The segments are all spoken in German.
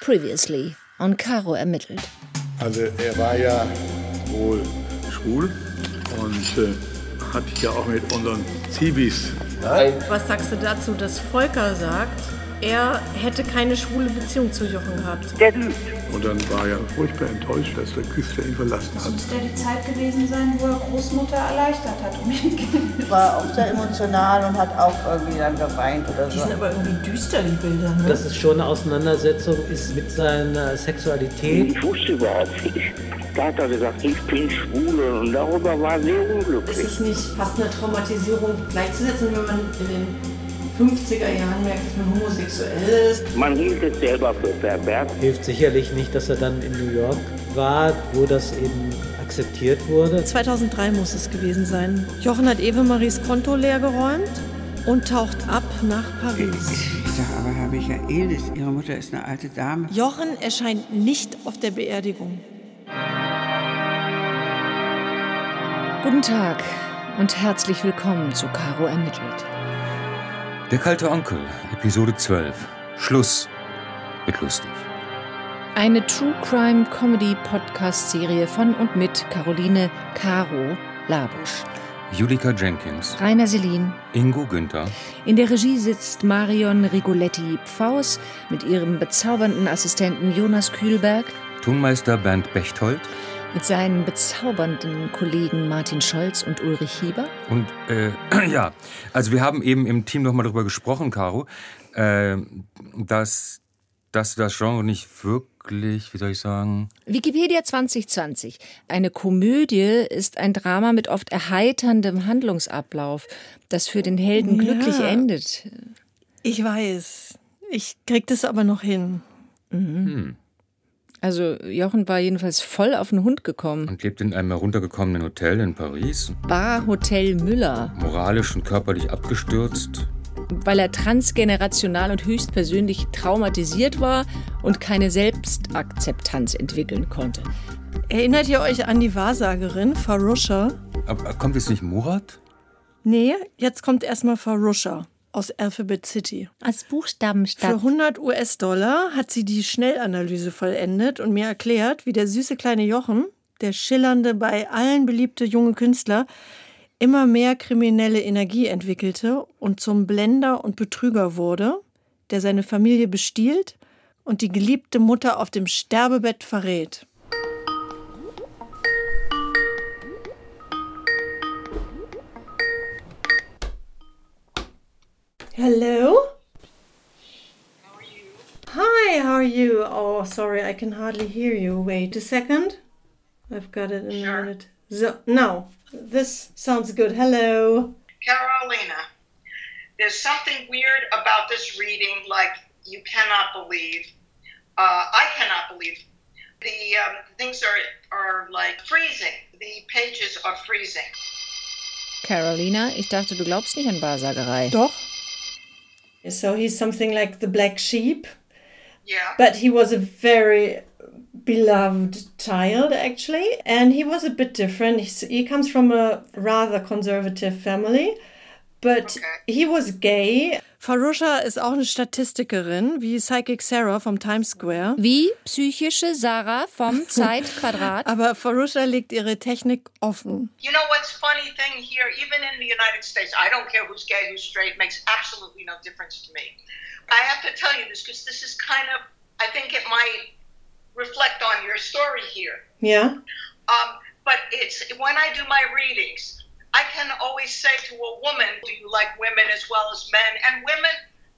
Previously on Caro ermittelt. Also er war ja wohl schwul und äh, hat ja auch mit unseren Zivis. Was sagst du dazu, dass Volker sagt, er hätte keine schwule Beziehung zu Jochen gehabt? Der lügt. Und dann war er furchtbar enttäuscht, dass der Küster ihn verlassen hat. muss ja die Zeit gewesen sein, wo er Großmutter erleichtert hat um ihn War auch sehr emotional und hat auch irgendwie dann geweint oder Die so. sind aber irgendwie düster, die Bilder. Ne? dass es schon eine Auseinandersetzung ist mit seiner Sexualität. Ich wusste überhaupt nicht. Da hat er gesagt, ich bin schwul und darüber war er sehr Ist unglücklich. es nicht fast eine Traumatisierung gleichzusetzen, wenn man in den 50er Jahren merkt, dass man homosexuell ist? Man hielt es selber für pervers. Hilft sicherlich nicht, dass er dann in New York war, wo das eben akzeptiert wurde. 2003 muss es gewesen sein. Jochen hat Eve-Maries Konto leergeräumt und taucht ab nach Paris. Ich sage, aber Herr Michaelis, Ihre Mutter ist eine alte Dame. Jochen erscheint nicht auf der Beerdigung. Guten Tag und herzlich willkommen zu Caro ermittelt. Der kalte Onkel, Episode 12. Schluss mit lustig. Eine True Crime Comedy Podcast Serie von und mit Caroline Caro Labusch, Julika Jenkins, Rainer Selin. Ingo Günther, In der Regie sitzt Marion Rigoletti Pfaus mit ihrem bezaubernden Assistenten Jonas Kühlberg, Tonmeister Bernd Bechtold mit seinen bezaubernden Kollegen Martin Scholz und Ulrich Hieber. und äh, ja, also wir haben eben im Team nochmal darüber gesprochen, Caro, äh, dass, dass das Genre nicht wirklich, wie soll ich sagen, Wikipedia 2020. Eine Komödie ist ein Drama mit oft erheiterndem Handlungsablauf, das für den Helden Ja. glücklich endet. Ich weiß. Ich krieg das aber noch hin. Also Jochen war jedenfalls voll auf den Hund gekommen. und lebt in einem heruntergekommenen Hotel in Paris, Bar Hotel Müller, moralisch und körperlich abgestürzt. weil er transgenerational und höchstpersönlich traumatisiert war und keine Selbstakzeptanz entwickeln konnte. Erinnert ihr euch an die Wahrsagerin Farusha? Aber kommt jetzt nicht Murat? Nee, jetzt kommt erstmal Farusha aus Alphabet City. Als Für Buchstabenstadt. 100 US-Dollar hat sie die Schnellanalyse vollendet und mir erklärt, wie der süße kleine Jochen, der schillernde, bei allen beliebte junge Künstler, immer mehr kriminelle Energie entwickelte und zum Blender und Betrüger wurde, der seine Familie bestiehlt und die geliebte Mutter auf dem Sterbebett verrät. Hello? Hi, how are you? Oh, sorry, I can hardly hear you. Wait a second. I've got it in a minute. So, now, this sounds good. Hello. Carolina, there's something weird about this reading, like you cannot believe. Uh, I cannot believe. The um, things are, are like freezing. The pages are freezing. Carolina, ich dachte, du glaubst nicht an Wahrsagerei. Doch. So he's something like the black sheep, Yeah. but he was a very beloved child actually, and he was a bit different. He's, he comes from a rather conservative family, but Okay. he was gay. Farusha ist auch eine Statistikerin, wie Psychic Sarah vom Times Square. Wie psychische Sarah vom Zeitquadrat. Aber Farusha legt ihre Technik offen. You know what's funny thing here, even in the United States, I don't care who's gay, who's straight, makes absolutely no difference to me. I have to tell you this because this is kind of, I think it might reflect on your story here. Yeah. Um, but it's when I do my readings, I can always say to a woman, Do you like women as well as men? And women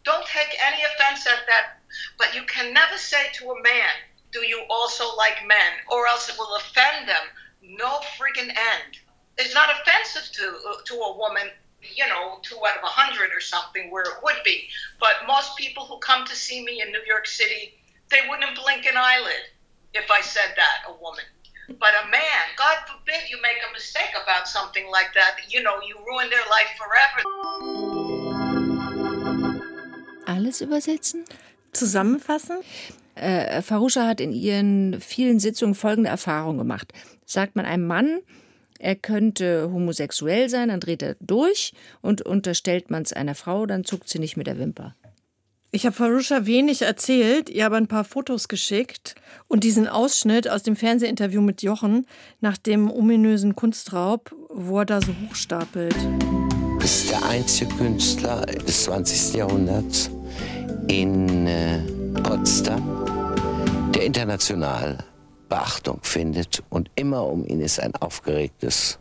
don't take any offense at that. But you can never say to a man, Do you also like men? Or else it will offend them. No friggin' end. It's not offensive to, to a woman, you know, two out of a hundred or something where it would be. But most people who come to see me in New York City, they wouldn't blink an eyelid if I said that, a woman. But a man, God forbid you make a mistake about something like that, you know, you ruin their life forever. Alles übersetzen? Zusammenfassen? Äh, Farusha hat in ihren vielen Sitzungen folgende Erfahrung gemacht. Sagt man einem Mann, er könnte homosexuell sein, dann dreht er durch und unterstellt man es einer Frau, dann zuckt sie nicht mit der Wimper. Ich habe Farusha wenig erzählt, ihr aber ein paar Fotos geschickt und diesen Ausschnitt aus dem Fernsehinterview mit Jochen nach dem ominösen Kunstraub, wo er da so hochstapelt. Das ist der einzige Künstler des 20. Jahrhunderts in äh, Potsdam, der international Beachtung findet und immer um ihn ist ein aufgeregtes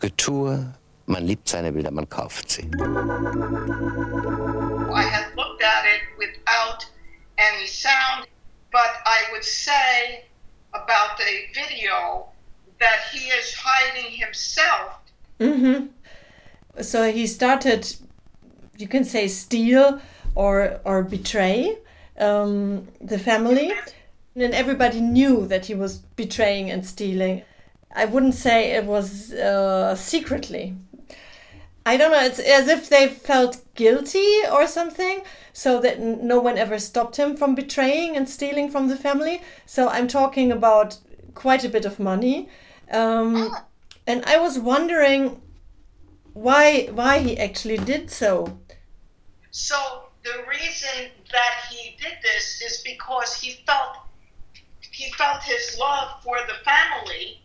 Getue. Man liebt seine Bilder, man kauft sie. Without any sound, but I would say about the video that he is hiding himself. Mm-hmm. So he started, you can say, steal or or betray um, the family, and everybody knew that he was betraying and stealing. I wouldn't say it was uh, secretly. I don't know. It's as if they felt guilty or something, so that no one ever stopped him from betraying and stealing from the family. So I'm talking about quite a bit of money, um, and I was wondering why why he actually did so. So the reason that he did this is because he felt he felt his love for the family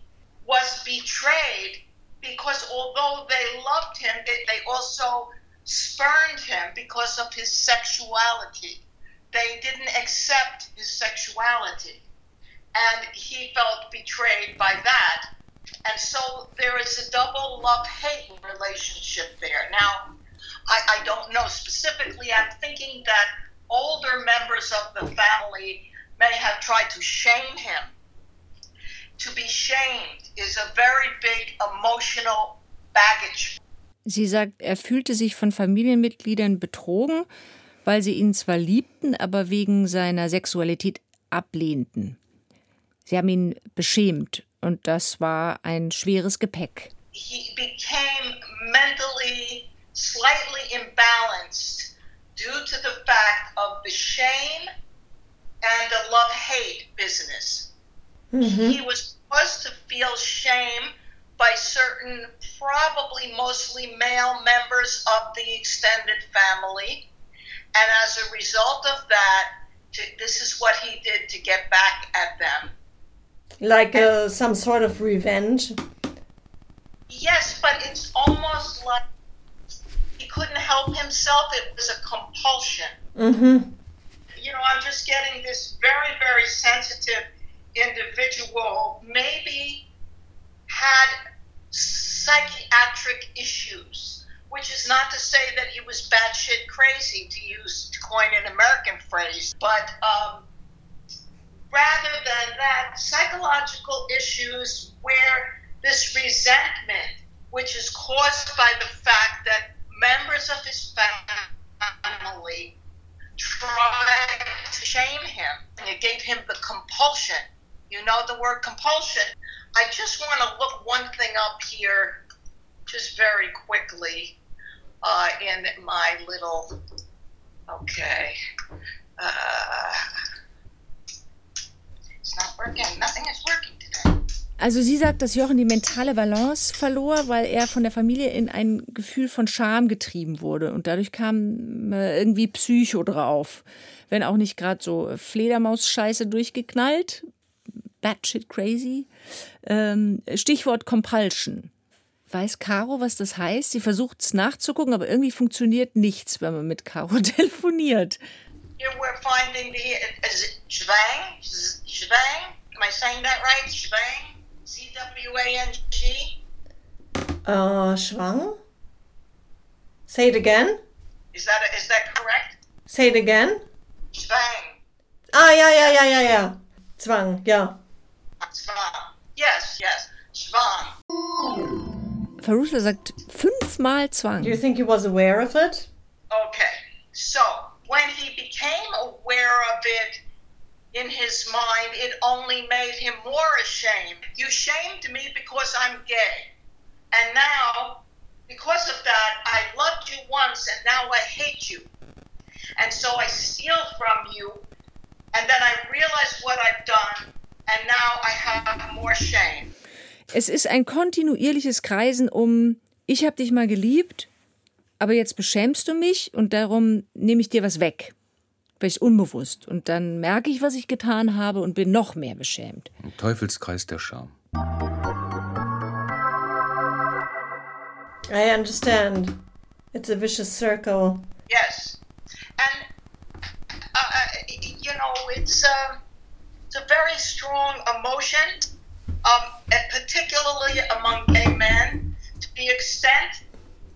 was betrayed because although they loved him, they also spurned him because of his sexuality. They didn't accept his sexuality. And he felt betrayed by that. And so there is a double love hate relationship there. Now, I, I don't know specifically. I'm thinking that older members of the family may have tried to shame him to be shamed is a very big emotional baggage. Sie sagt, er fühlte sich von Familienmitgliedern betrogen, weil sie ihn zwar liebten, aber wegen seiner Sexualität ablehnten. Sie haben ihn beschämt und das war ein schweres Gepäck. He became mentally slightly imbalanced due to the fact of the shame and the love-hate business. Mm-hmm. He was supposed to feel shame by certain, probably mostly male members of the extended family. And as a result of that, to, this is what he did to get back at them. Like uh, some sort of revenge? Yes, but it's almost like he couldn't help himself. It was a compulsion. Mm-hmm. You know, I'm just getting this very, very sensitive individual maybe had psychiatric issues, which is not to say that he was batshit crazy, to use to coin an American phrase, but um, rather than that, psychological issues where this resentment, which is caused by the fact that members of his family tried to shame him, and it gave him the compulsion you know the word compulsion. I just want to look one thing up here, just very quickly, uh, in my little. Okay. Uh, it's not working. Nothing is working today. Also sie sagt, dass Jochen die mentale Balance verlor, weil er von der Familie in ein Gefühl von Scham getrieben wurde und dadurch kam äh, irgendwie Psycho drauf. Wenn auch nicht gerade so Fledermaus-Scheiße durchgeknallt, batshit crazy. Ähm, Stichwort Compulsion. Weiß Caro, was das heißt? Sie versucht es nachzugucken, aber irgendwie funktioniert nichts, wenn man mit Caro telefoniert. Here we're finding the is it Schwang? Schwang? Am I saying that right? Schwang? C W A N G? Uh, Schwang? Say it again. Is that is that correct? Say it again. Schwang. Ah, ja, ja, ja, ja, ja. Zwang, ja. Schwan. Yes, yes. Schwan. Farusha er sagt fünfmal Zwang. Do you think he was aware of it? Okay. So, when he became aware of it in his mind, it only made him more ashamed. You shamed me because I'm gay. And now, because of that, I loved you once and now I hate you. And so I steal from you, and then I realize what I've done, and now I have more shame. Es ist ein kontinuierliches Kreisen um, ich habe dich mal geliebt, aber jetzt beschämst du mich und darum nehme ich dir was weg. es unbewusst. Und dann merke ich, was ich getan habe und bin noch mehr beschämt. Ein Teufelskreis der Scham. I understand. It's a vicious circle. Yes, and uh, you know it's uh, it's a very strong emotion, um, and particularly among gay men, to the extent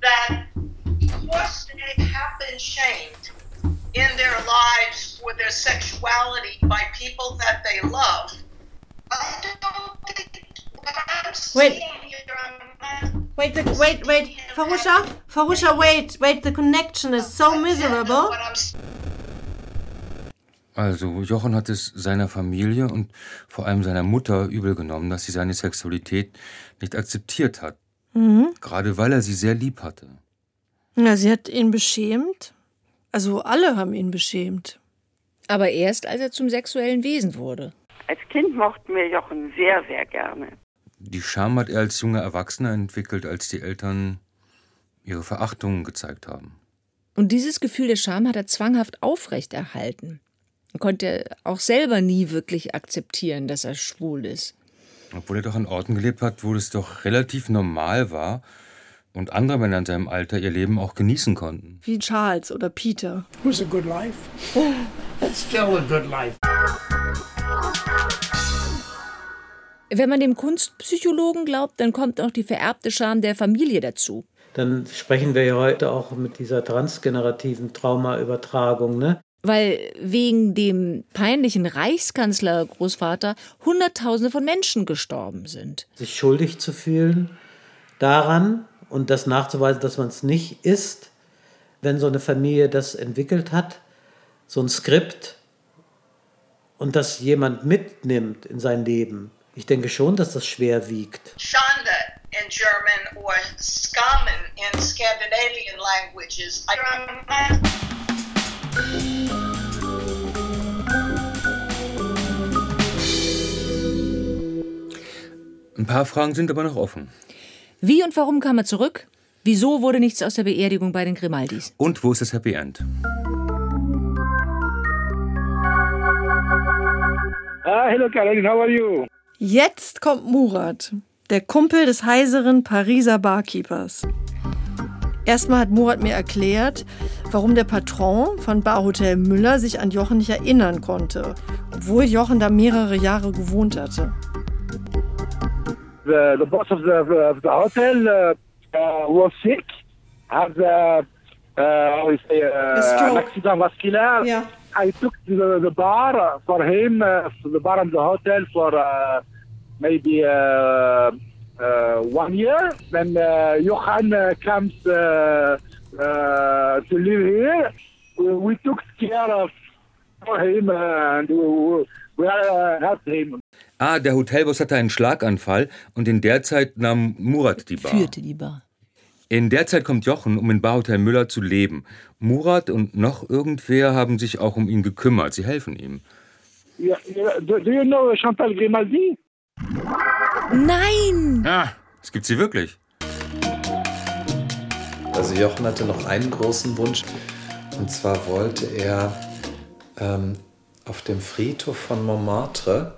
that because they have been shamed in their lives for their sexuality by people that they love. I don't think what I'm Wait. I'm- Wait, the, wait, wait. Farusha? Farusha, wait, wait. The connection is so miserable. Also, Jochen hat es seiner Familie und vor allem seiner Mutter übel genommen, dass sie seine Sexualität nicht akzeptiert hat. Mhm. Gerade weil er sie sehr lieb hatte. Ja, sie hat ihn beschämt. Also alle haben ihn beschämt. Aber erst, als er zum sexuellen Wesen wurde. Als Kind mochten wir Jochen sehr, sehr gerne. Die Scham hat er als junger Erwachsener entwickelt, als die Eltern ihre Verachtung gezeigt haben. Und dieses Gefühl der Scham hat er zwanghaft aufrechterhalten. Er konnte auch selber nie wirklich akzeptieren, dass er schwul ist. Obwohl er doch an Orten gelebt hat, wo es doch relativ normal war und andere Männer in seinem Alter ihr Leben auch genießen konnten. Wie Charles oder Peter. It was a good life. It's still a good life. Wenn man dem Kunstpsychologen glaubt, dann kommt auch die vererbte Scham der Familie dazu. Dann sprechen wir ja heute auch mit dieser transgenerativen Traumaübertragung, ne? Weil wegen dem peinlichen Reichskanzler-Großvater Hunderttausende von Menschen gestorben sind. Sich schuldig zu fühlen daran und das nachzuweisen, dass man es nicht ist, wenn so eine Familie das entwickelt hat, so ein Skript und das jemand mitnimmt in sein Leben. Ich denke schon, dass das schwer wiegt. Shonda in German or Skamen in Scandinavian languages. Ein paar Fragen sind aber noch offen. Wie und warum kam er zurück? Wieso wurde nichts aus der Beerdigung bei den Grimaldis? Und wo ist das Happy End? Ah, hello Caroline, how are you? Jetzt kommt Murat, der Kumpel des heiseren Pariser Barkeepers. Erstmal hat Murat mir erklärt, warum der Patron von Barhotel Müller sich an Jochen nicht erinnern konnte, obwohl Jochen da mehrere Jahre gewohnt hatte. The, the boss of the, of the hotel uh, uh, was sick, had uh, uh, say, uh, an accident vascular. Yeah. I took the, the bar for him, uh, the bar in the hotel for uh, maybe uh, uh, one year. Then uh, Johan uh, comes uh, uh, to live here. We, we took care of for him and we, we uh, helped him. Ah, der Hotelboss hatte einen Schlaganfall und in der Zeit nahm Murat die Bar. Führte die Bar. In der Zeit kommt Jochen, um in Barhotel Müller zu leben. Murat und noch irgendwer haben sich auch um ihn gekümmert. Sie helfen ihm. Yeah, yeah. Do, do you know Chantal Grimaldi? Nein! Ah, es gibt sie wirklich. Also Jochen hatte noch einen großen Wunsch. Und zwar wollte er ähm, auf dem Friedhof von Montmartre,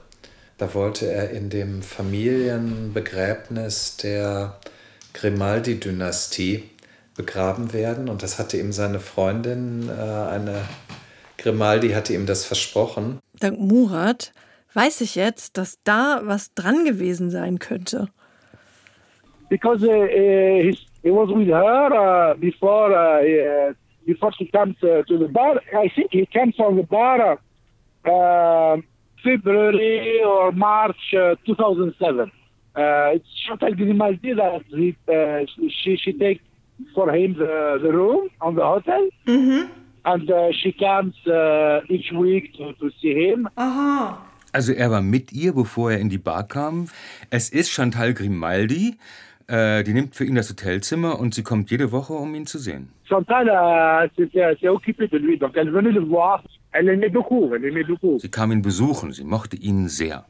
da wollte er in dem Familienbegräbnis der Grimaldi-Dynastie begraben werden. Und das hatte ihm seine Freundin, äh, eine Grimaldi, hatte ihm das versprochen. Dank Murat weiß ich jetzt, dass da was dran gewesen sein könnte. because uh, uh, he's, he was with her uh, before uh, uh, before she comes uh, to the bar. I think he comes from the bar uh, February or March uh, 2007. Uh, it's Chantal Grimaldi that he, uh, she she takes for him the, the room on the hotel, and uh, she comes uh, each week to, to see him. Aha. Also er war mit ihr, bevor er in die Bar kam. Es ist Chantal Grimaldi. Äh, die nimmt für ihn das Hotelzimmer und sie kommt jede Woche, um ihn zu sehen. Chantal euh, s'est occupée de lui, donc elle venait le voir. Sie kam ihn besuchen. Sie mochte ihn sehr.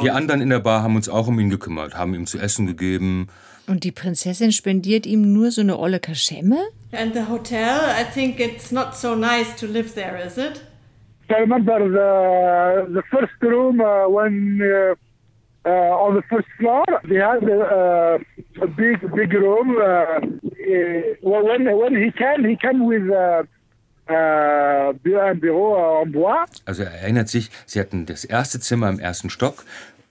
Wir anderen in der Bar haben uns auch um ihn gekümmert, haben ihm zu essen gegeben, Und die Prinzessin spendiert ihm nur so eine olle Kaschemme? And the hotel, I think it's not so nice to live there, is it? I remember the the first room uh, when uh, uh, on the first floor they had a, a big big room. Uh, uh, when when he can he can with uh, uh. Also er erinnert sich, sie hatten das erste Zimmer im ersten Stock,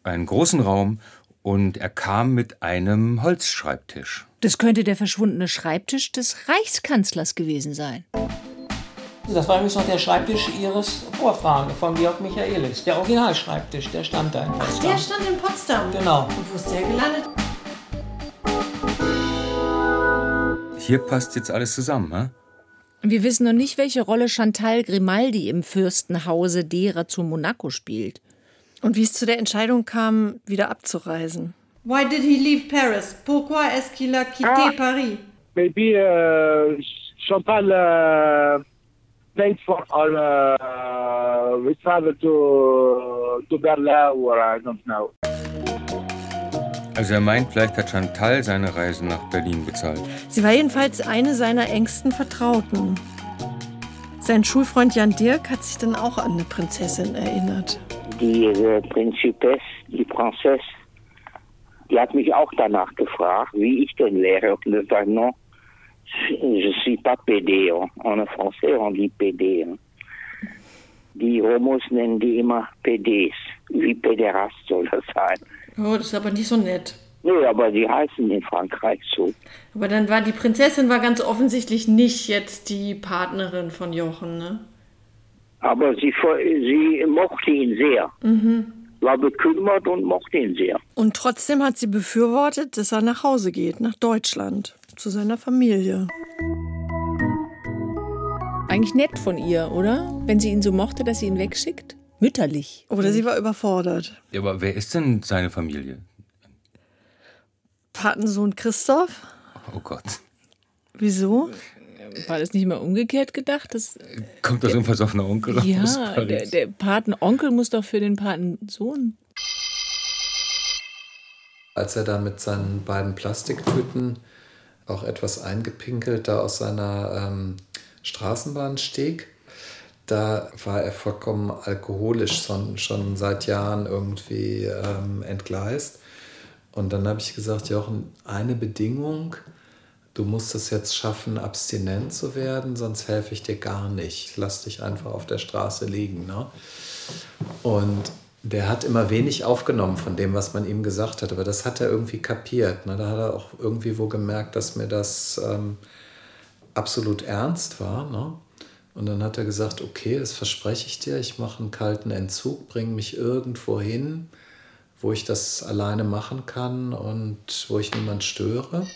einen großen Raum und er kam mit einem Holzschreibtisch. Das könnte der verschwundene Schreibtisch des Reichskanzlers gewesen sein. Das war übrigens noch der Schreibtisch Ihres Vorfahren, von Georg Michaelis. Der Originalschreibtisch, der stand da in Ach, Potsdam. der stand in Potsdam. Genau. Und wo ist der gelandet? Hier passt jetzt alles zusammen, ne? Wir wissen noch nicht, welche Rolle Chantal Grimaldi im Fürstenhause derer zu Monaco spielt. Und wie es zu der Entscheidung kam, wieder abzureisen. Why did he leave Paris? Pourquoi est-ce qu'il a quitté Ah. Paris? Maybe uh, Chantal uh, paid for our uh, we travel to to Berlin or I don't know. Also er meint, vielleicht hat Chantal seine Reisen nach Berlin bezahlt. Sie war jedenfalls eine seiner engsten Vertrauten. Sein Schulfreund Jan Dirk hat sich dann auch an eine Prinzessin erinnert. Die äh, Prinzipess, die Prinzess, die hat mich auch danach gefragt, wie ich denn wäre. Und ich sage, non, je suis pas PD. En français, on dit PD. Die Homos nennen die immer PDs. Wie Pederast soll das sein. Oh, das ist aber nicht so nett. Nee, aber die heißen in Frankreich so. Aber dann war die Prinzessin war ganz offensichtlich nicht jetzt die Partnerin von Jochen, ne? Aber sie, sie mochte ihn sehr. Mhm. War bekümmert und mochte ihn sehr. Und trotzdem hat sie befürwortet, dass er nach Hause geht, nach Deutschland, zu seiner Familie. Eigentlich nett von ihr, oder? Wenn sie ihn so mochte, dass sie ihn wegschickt? Mütterlich. Oder sie war überfordert. Ja, aber wer ist denn seine Familie? Patensohn Christoph? Oh Gott. Wieso? War das nicht mal umgekehrt gedacht? Das, Kommt das irgendwas auf einen Onkel aus ja, Paris? der, der Patenonkel muss doch für den Patensohn. Als er da mit seinen beiden Plastiktüten auch etwas eingepinkelt da aus seiner ähm, Straßenbahn stieg, da war er vollkommen alkoholisch schon, schon seit Jahren irgendwie ähm, entgleist. Und dann habe ich gesagt, Jochen, eine Bedingung, du musst es jetzt schaffen, abstinent zu werden, sonst helfe ich dir gar nicht. Lass dich einfach auf der Straße liegen. Ne? Und der hat immer wenig aufgenommen von dem, was man ihm gesagt hat, aber das hat er irgendwie kapiert. Ne? Da hat er auch irgendwie wo gemerkt, dass mir das ähm, absolut ernst war. Ne? Und dann hat er gesagt, okay, das verspreche ich dir, ich mache einen kalten Entzug, bringe mich irgendwo hin, wo ich das alleine machen kann und wo ich niemand störe.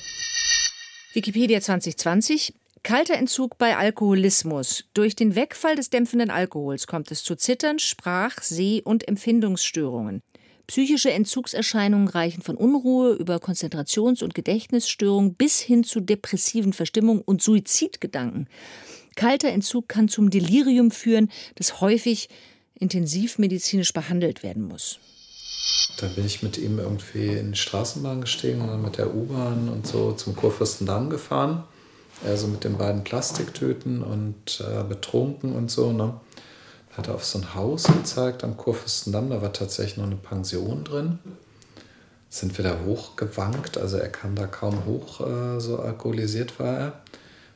Wikipedia 2020. Kalter Entzug bei Alkoholismus. Durch den Wegfall des dämpfenden Alkohols kommt es zu Zittern, Sprach-, Seh- und Empfindungsstörungen. Psychische Entzugserscheinungen reichen von Unruhe über Konzentrations- und Gedächtnisstörungen bis hin zu depressiven Verstimmungen und Suizidgedanken. Kalter Entzug kann zum Delirium führen, das häufig intensivmedizinisch behandelt werden muss. Dann bin ich mit ihm irgendwie in die Straßenbahn gestiegen und dann mit der U-Bahn und so zum Kurfürstendamm gefahren. Also mit den beiden Plastiktüten und äh, betrunken und so. Ne? Hat er auf so ein Haus gezeigt am Kurfürstendamm. Da war tatsächlich noch eine Pension drin. Sind wir da hochgewankt. Also er kam da kaum hoch, äh, so alkoholisiert war er.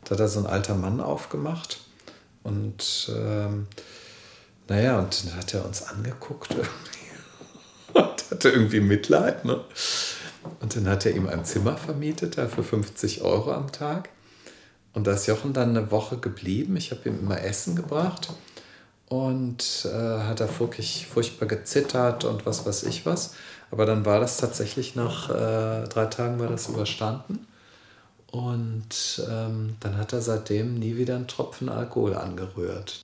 Da hat er so ein alter Mann aufgemacht. Und ähm, naja, und dann hat er uns angeguckt irgendwie und hatte irgendwie Mitleid. Ne? Und dann hat er ihm ein Zimmer vermietet, da für 50 Euro am Tag. Und da ist Jochen dann eine Woche geblieben. Ich habe ihm immer Essen gebracht. Und äh, hat er wirklich furchtbar gezittert und was weiß ich was. Aber dann war das tatsächlich nach äh, drei Tagen war das überstanden. Und ähm, dann hat er seitdem nie wieder einen Tropfen Alkohol angerührt.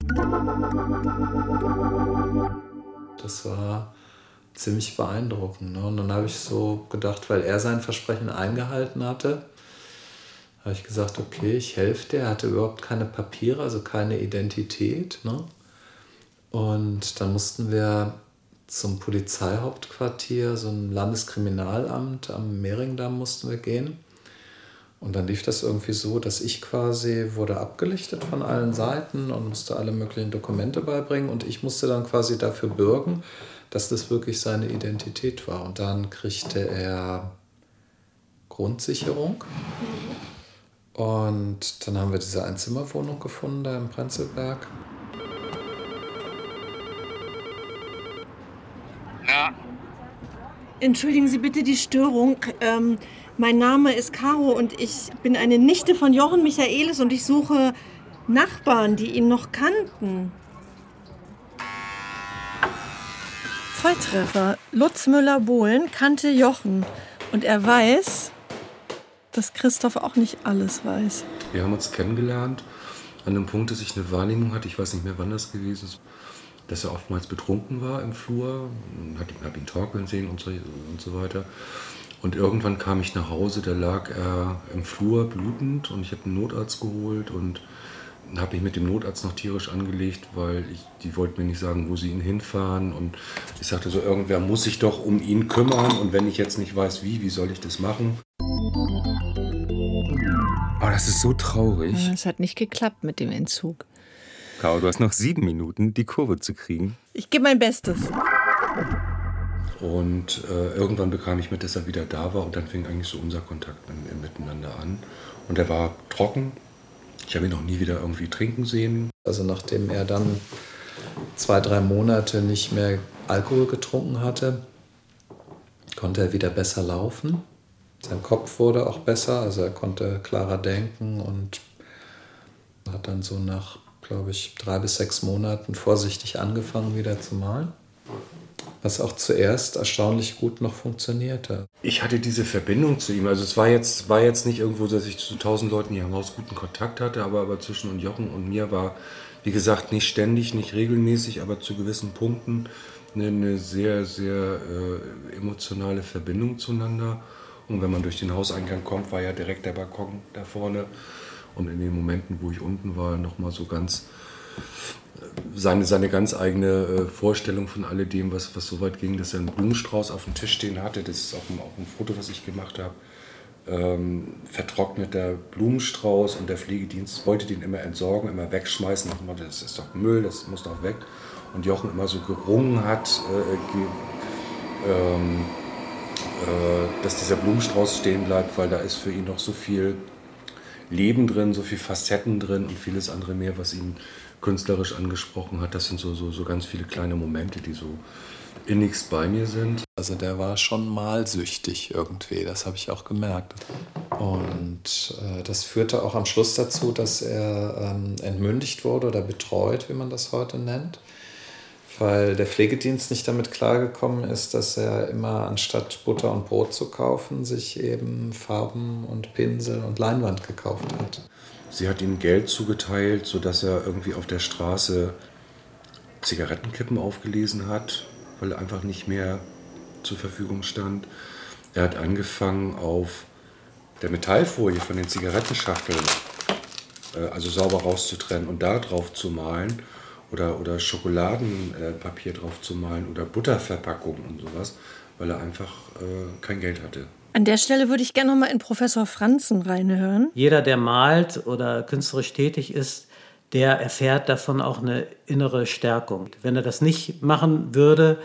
Das war ziemlich beeindruckend. Ne? Und dann habe ich so gedacht, weil er sein Versprechen eingehalten hatte, habe ich gesagt, okay, ich helfe dir. Er hatte überhaupt keine Papiere, also keine Identität. Ne? Und dann mussten wir zum Polizeihauptquartier, so ein Landeskriminalamt am Mehringdamm mussten wir gehen. Und dann lief das irgendwie so, dass ich quasi wurde abgelichtet von allen Seiten und musste alle möglichen Dokumente beibringen und ich musste dann quasi dafür bürgen, dass das wirklich seine Identität war. Und dann kriegte er Grundsicherung. Und dann haben wir diese Einzimmerwohnung gefunden da im Prenzlberg. Ja. Entschuldigen Sie bitte die Störung. Ähm, mein Name ist Caro und ich bin eine Nichte von Jochen Michaelis und ich suche Nachbarn, die ihn noch kannten. Volltreffer. Lutz Müller-Bohlen kannte Jochen und er weiß, dass Christoph auch nicht alles weiß. Wir haben uns kennengelernt an einem Punkt, dass ich eine Wahrnehmung hatte, ich weiß nicht mehr, wann das gewesen ist, dass er oftmals betrunken war im Flur, habe ihn, hab ihn torkeln sehen und so, und so weiter. Und irgendwann kam ich nach Hause, da lag er im Flur blutend und ich habe einen Notarzt geholt und habe mich mit dem Notarzt noch tierisch angelegt, weil ich, die wollten mir nicht sagen, wo sie ihn hinfahren. Und ich sagte so, irgendwer muss sich doch um ihn kümmern und wenn ich jetzt nicht weiß wie, wie soll ich das machen? Aber das ist so traurig. Es hat nicht geklappt mit dem Entzug. Caro, du hast noch sieben Minuten, die Kurve zu kriegen. Ich gebe mein Bestes. Und äh, irgendwann bekam ich mit, dass er wieder da war und dann fing eigentlich so unser Kontakt im, im Miteinander an. Und er war trocken. Ich habe ihn noch nie wieder irgendwie trinken sehen. Also nachdem er dann zwei, drei Monate nicht mehr Alkohol getrunken hatte, konnte er wieder besser laufen. Sein Kopf wurde auch besser, also er konnte klarer denken und hat dann so nach, glaube ich, drei bis sechs Monaten vorsichtig angefangen wieder zu malen. Was auch zuerst erstaunlich gut noch funktionierte. Ich hatte diese Verbindung zu ihm. Also es war jetzt, war jetzt nicht irgendwo, dass ich zu tausend Leuten hier im Haus guten Kontakt hatte, aber, aber zwischen und Jochen und mir war, wie gesagt, nicht ständig, nicht regelmäßig, aber zu gewissen Punkten eine, eine sehr, sehr äh, emotionale Verbindung zueinander. Und wenn man durch den Hauseingang kommt, war ja direkt der Balkon da vorne. Und in den Momenten, wo ich unten war, nochmal so ganz seine, seine ganz eigene äh, Vorstellung von alledem, was, was so weit ging, dass er einen Blumenstrauß auf dem Tisch stehen hatte. Das ist auch ein, auch ein Foto, was ich gemacht habe. Ähm, vertrockneter Blumenstrauß und der Pflegedienst wollte den immer entsorgen, immer wegschmeißen. Nach dem das ist doch Müll, das muss doch weg. Und Jochen immer so gerungen hat, äh, ähm, äh, dass dieser Blumenstrauß stehen bleibt, weil da ist für ihn noch so viel Leben drin, so viel Facetten drin und vieles andere mehr, was ihn künstlerisch angesprochen hat. Das sind so, so, so ganz viele kleine Momente, die so innigst bei mir sind. Also der war schon malsüchtig irgendwie, das habe ich auch gemerkt. Und äh, das führte auch am Schluss dazu, dass er ähm, entmündigt wurde oder betreut, wie man das heute nennt. Weil der Pflegedienst nicht damit klargekommen ist, dass er immer anstatt Butter und Brot zu kaufen, sich eben Farben und Pinsel und Leinwand gekauft hat. Sie hat ihm Geld zugeteilt, sodass er irgendwie auf der Straße Zigarettenkippen aufgelesen hat, weil er einfach nicht mehr zur Verfügung stand. Er hat angefangen auf der Metallfolie von den Zigarettenschachteln, äh, also sauber rauszutrennen und da drauf zu malen oder, oder Schokoladenpapier drauf zu malen oder Butterverpackungen und sowas, weil er einfach äh, kein Geld hatte. An der Stelle würde ich gerne noch mal in Professor Franzen reinhören. Jeder, der malt oder künstlerisch tätig ist, der erfährt davon auch eine innere Stärkung. Wenn er das nicht machen würde,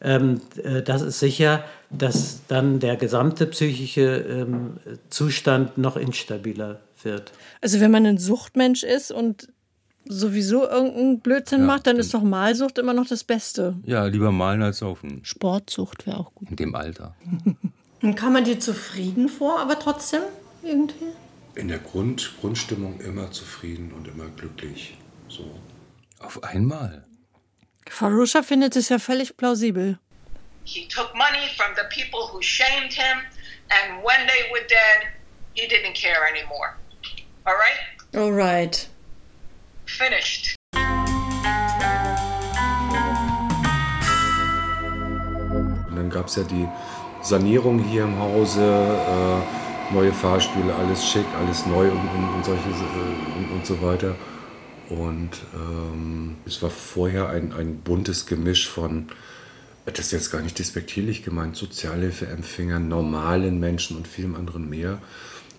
ähm, äh, das ist sicher, dass dann der gesamte psychische ähm, Zustand noch instabiler wird. Also wenn man ein Suchtmensch ist und sowieso irgendeinen Blödsinn Ja, macht, dann ist doch Malsucht immer noch das Beste. Ja, lieber malen als saufen. Sportsucht wäre auch gut. In dem Alter. Und kam man dir zufrieden vor, aber trotzdem irgendwie? In der Grund, Grundstimmung immer zufrieden und immer glücklich. So. Auf einmal. Farusha findet es ja völlig plausibel. He took money from the people who shamed him, and when they were dead, he didn't care anymore. All right? Alright. Finished. Und dann gab es ja die Sanierung hier im Hause, äh, neue Fahrstühle, alles schick, alles neu und, und, und solche äh, und, und so weiter. Und ähm, es war vorher ein, ein buntes Gemisch von Das ist jetzt gar nicht despektierlich gemeint. Sozialhilfeempfängern, normalen Menschen und vielem anderen mehr.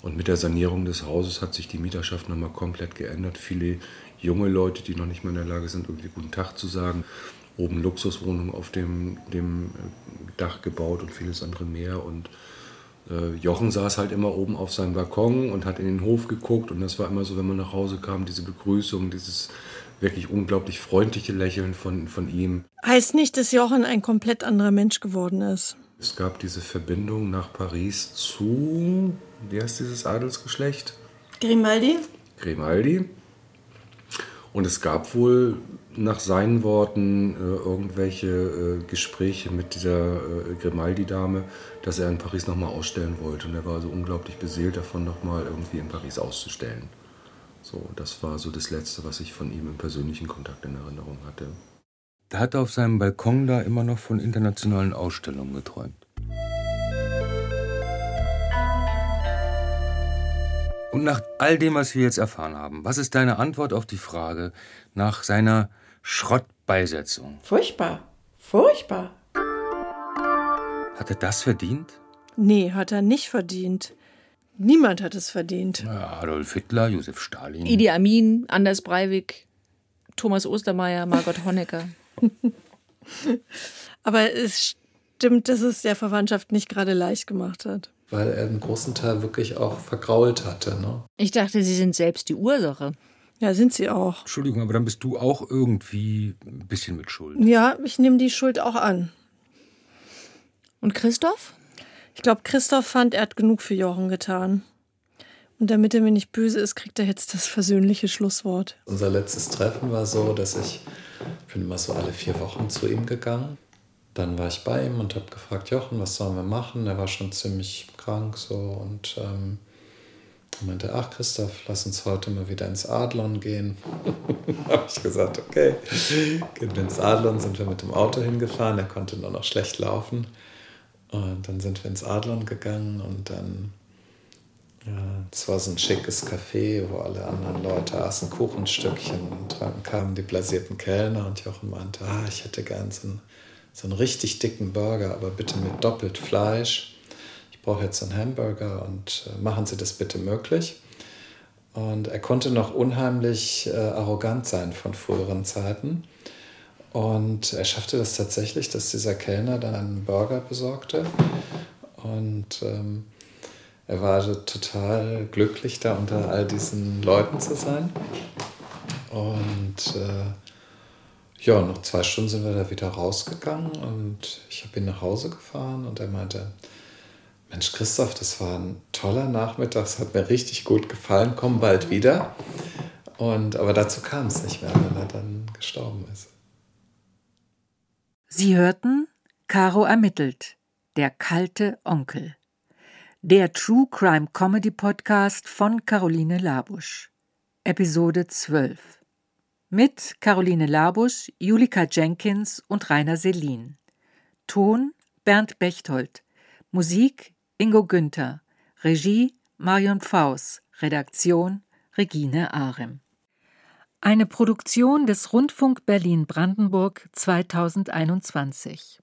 Und mit der Sanierung des Hauses hat sich die Mieterschaft nochmal komplett geändert. Viele junge Leute, die noch nicht mal in der Lage sind, irgendwie guten Tag zu sagen. Oben Luxuswohnungen auf dem, dem Dach gebaut und vieles andere mehr. Und äh, Jochen saß halt immer oben auf seinem Balkon und hat in den Hof geguckt. Und das war immer so, wenn man nach Hause kam, diese Begrüßung, dieses wirklich unglaublich freundliche Lächeln von, von ihm. Heißt nicht, dass Jochen ein komplett anderer Mensch geworden ist. Es gab diese Verbindung nach Paris zu, wie heißt dieses Adelsgeschlecht? Grimaldi? Grimaldi. Und es gab wohl nach seinen Worten äh, irgendwelche äh, Gespräche mit dieser äh, Grimaldi-Dame, dass er in Paris nochmal ausstellen wollte. Und er war so unglaublich beseelt davon, nochmal irgendwie in Paris auszustellen. So, das war so das Letzte, was ich von ihm im persönlichen Kontakt in Erinnerung hatte. Der hat auf seinem Balkon da immer noch von internationalen Ausstellungen geträumt. Und nach all dem, was wir jetzt erfahren haben, was ist deine Antwort auf die Frage nach seiner Schrottbeisetzung? Furchtbar. Furchtbar. Hat er das verdient? Nee, hat er nicht verdient. Niemand hat es verdient. Adolf Hitler, Josef Stalin. Idi Amin, Anders Breivik, Thomas Ostermeier, Margot Honecker. Aber es stimmt, dass es der Verwandtschaft nicht gerade leicht gemacht hat. Weil er einen großen Teil wirklich auch vergrault hatte. Ne? Ich dachte, Sie sind selbst die Ursache. Ja, sind Sie auch. Entschuldigung, aber dann bist du auch irgendwie ein bisschen mit Schuld. Ja, ich nehme die Schuld auch an. Und Christoph? Ich glaube, Christoph fand, er hat genug für Jochen getan. Und damit er mir nicht böse ist, kriegt er jetzt das versöhnliche Schlusswort. Unser letztes Treffen war so, dass ich, ich bin immer so alle vier Wochen zu ihm gegangen. Dann war ich bei ihm und habe gefragt, Jochen, was sollen wir machen? Er war schon ziemlich krank so und ähm, meinte, ach Christoph, lass uns heute mal wieder ins Adlon gehen. habe ich gesagt, okay, gehen wir ins Adlon, sind wir mit dem Auto hingefahren, er konnte nur noch schlecht laufen. Und dann sind wir ins Adlon gegangen und dann, ja, es war so ein schickes Café, wo alle anderen Leute aßen Kuchenstückchen und dann kamen die blasierten Kellner und Jochen meinte, ah, ich hätte gern so einen, so einen richtig dicken Burger, aber bitte mit doppelt Fleisch. Ich brauche jetzt einen Hamburger und äh, machen Sie das bitte möglich. Und er konnte noch unheimlich äh, arrogant sein von früheren Zeiten. Und er schaffte das tatsächlich, dass dieser Kellner dann einen Burger besorgte. Und ähm, er war also total glücklich, da unter all diesen Leuten zu sein. Und äh, ja, nach zwei Stunden sind wir da wieder rausgegangen und ich habe ihn nach Hause gefahren und er meinte, Mensch, Christoph, das war ein toller Nachmittag, es hat mir richtig gut gefallen, komm bald wieder. Und, aber dazu kam es nicht mehr, weil er dann gestorben ist. Sie hörten Caro ermittelt, der kalte Onkel. Der True Crime Comedy Podcast von Caroline Labusch. Episode 12. Mit Caroline Labusch, Julika Jenkins und Rainer Selin. Ton Bernd Bechtold. Musik Ingo Günther. Regie Marion Faus. Redaktion Regine Arem. Eine Produktion des Rundfunk Berlin Brandenburg 2021.